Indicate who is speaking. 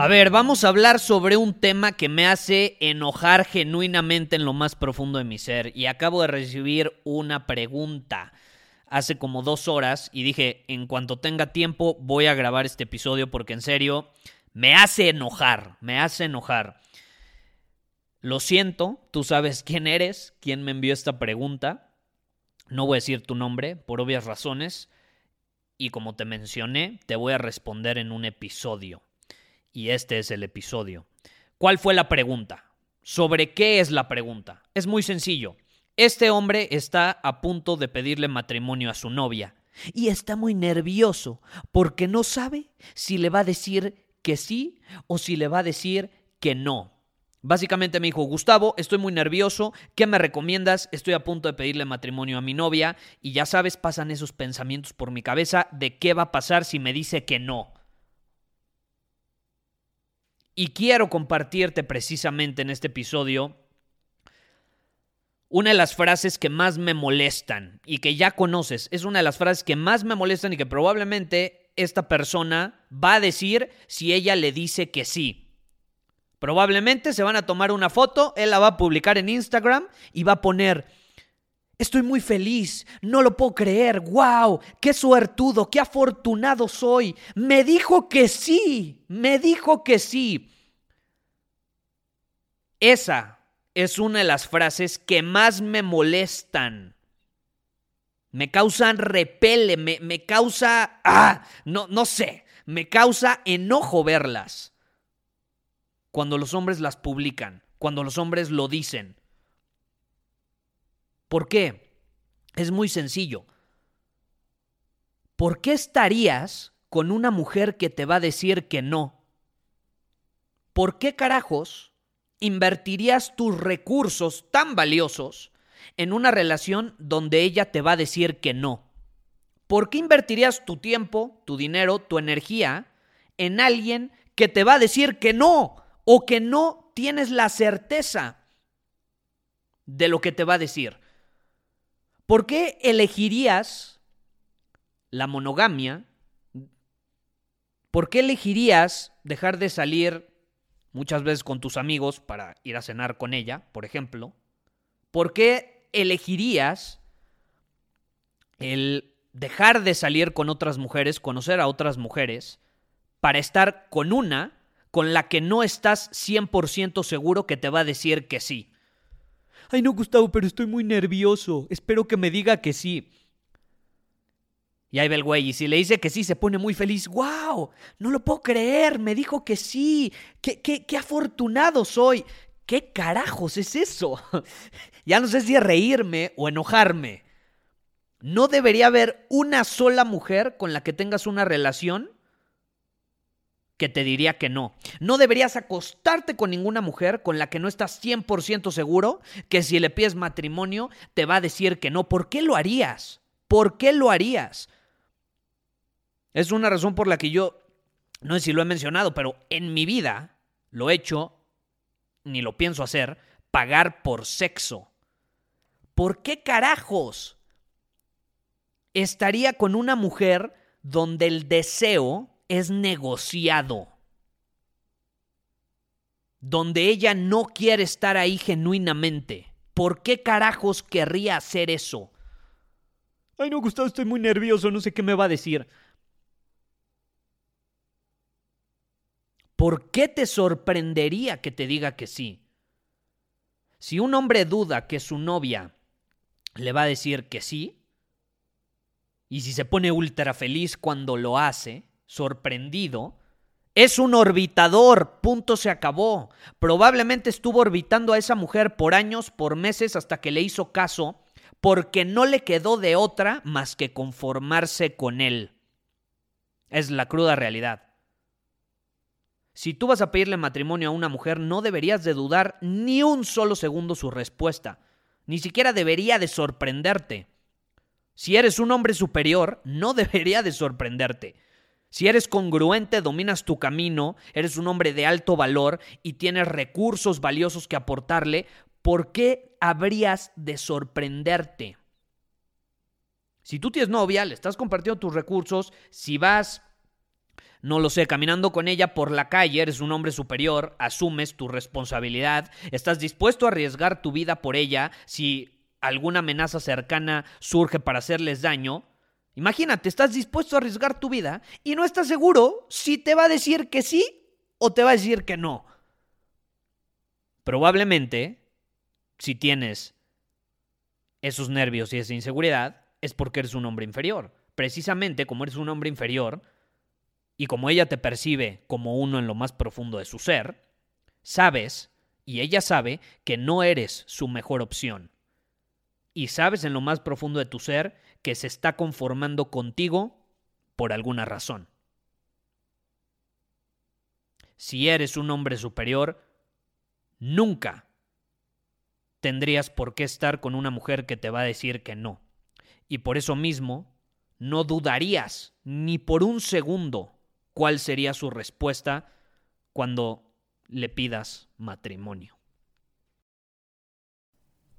Speaker 1: A ver, vamos a hablar sobre un tema que me hace enojar genuinamente en lo más profundo de mi ser. Y acabo de recibir una pregunta hace como dos horas y dije, en cuanto tenga tiempo voy a grabar este episodio porque en serio me hace enojar, me hace enojar. Lo siento, tú sabes quién eres, quién me envió esta pregunta. No voy a decir tu nombre por obvias razones. Y como te mencioné, te voy a responder en un episodio y este es el episodio. ¿Cuál fue la pregunta? ¿Sobre qué es la pregunta? Es muy sencillo. Este hombre está a punto de pedirle matrimonio a su novia y está muy nervioso porque no sabe si le va a decir que sí o si le va a decir que no. Básicamente me dijo, Gustavo, estoy muy nervioso, ¿qué me recomiendas? Estoy a punto de pedirle matrimonio a mi novia y ya sabes, pasan esos pensamientos por mi cabeza de qué va a pasar si me dice que no. Y quiero compartirte precisamente en este episodio una de las frases que más me molestan y que ya conoces. Es una de las frases que más me molestan y que probablemente esta persona va a decir si ella le dice que sí. Probablemente se van a tomar una foto, él la va a publicar en Instagram y va a poner, estoy muy feliz, no lo puedo creer, wow, qué suertudo, qué afortunado soy. Me dijo que sí, me dijo que sí. Esa es una de las frases que más me molestan. Me causan repele, me, me causa... Ah, no, no sé, me causa enojo verlas. Cuando los hombres las publican, cuando los hombres lo dicen. ¿Por qué? Es muy sencillo. ¿Por qué estarías con una mujer que te va a decir que no? ¿Por qué carajos invertirías tus recursos tan valiosos en una relación donde ella te va a decir que no? ¿Por qué invertirías tu tiempo, tu dinero, tu energía en alguien que te va a decir que no o que no tienes la certeza de lo que te va a decir? ¿Por qué elegirías la monogamia? ¿Por qué elegirías dejar de salir muchas veces con tus amigos para ir a cenar con ella, por ejemplo, ¿por qué elegirías el dejar de salir con otras mujeres, conocer a otras mujeres, para estar con una con la que no estás 100% seguro que te va a decir que sí? Ay, no, Gustavo, pero estoy muy nervioso. Espero que me diga que sí. Y ahí va el güey, y si le dice que sí, se pone muy feliz. ¡Wow! No lo puedo creer, me dijo que sí. ¡Qué, qué, qué afortunado soy! ¿Qué carajos es eso? ya no sé si reírme o enojarme. No debería haber una sola mujer con la que tengas una relación que te diría que no. No deberías acostarte con ninguna mujer con la que no estás 100% seguro que si le pides matrimonio te va a decir que no. ¿Por qué lo harías? ¿Por qué lo harías? Es una razón por la que yo, no sé si lo he mencionado, pero en mi vida lo he hecho, ni lo pienso hacer, pagar por sexo. ¿Por qué carajos estaría con una mujer donde el deseo es negociado? Donde ella no quiere estar ahí genuinamente. ¿Por qué carajos querría hacer eso? Ay, no, Gustavo, estoy muy nervioso, no sé qué me va a decir. ¿Por qué te sorprendería que te diga que sí? Si un hombre duda que su novia le va a decir que sí, y si se pone ultra feliz cuando lo hace, sorprendido, es un orbitador, punto se acabó. Probablemente estuvo orbitando a esa mujer por años, por meses, hasta que le hizo caso, porque no le quedó de otra más que conformarse con él. Es la cruda realidad. Si tú vas a pedirle matrimonio a una mujer, no deberías de dudar ni un solo segundo su respuesta. Ni siquiera debería de sorprenderte. Si eres un hombre superior, no debería de sorprenderte. Si eres congruente, dominas tu camino, eres un hombre de alto valor y tienes recursos valiosos que aportarle, ¿por qué habrías de sorprenderte? Si tú tienes novia, le estás compartiendo tus recursos, si vas no lo sé, caminando con ella por la calle, eres un hombre superior, asumes tu responsabilidad, estás dispuesto a arriesgar tu vida por ella si alguna amenaza cercana surge para hacerles daño. Imagínate, estás dispuesto a arriesgar tu vida y no estás seguro si te va a decir que sí o te va a decir que no. Probablemente, si tienes esos nervios y esa inseguridad, es porque eres un hombre inferior. Precisamente como eres un hombre inferior, y como ella te percibe como uno en lo más profundo de su ser, sabes, y ella sabe, que no eres su mejor opción. Y sabes en lo más profundo de tu ser que se está conformando contigo por alguna razón. Si eres un hombre superior, nunca tendrías por qué estar con una mujer que te va a decir que no. Y por eso mismo, no dudarías ni por un segundo cuál sería su respuesta cuando le pidas matrimonio.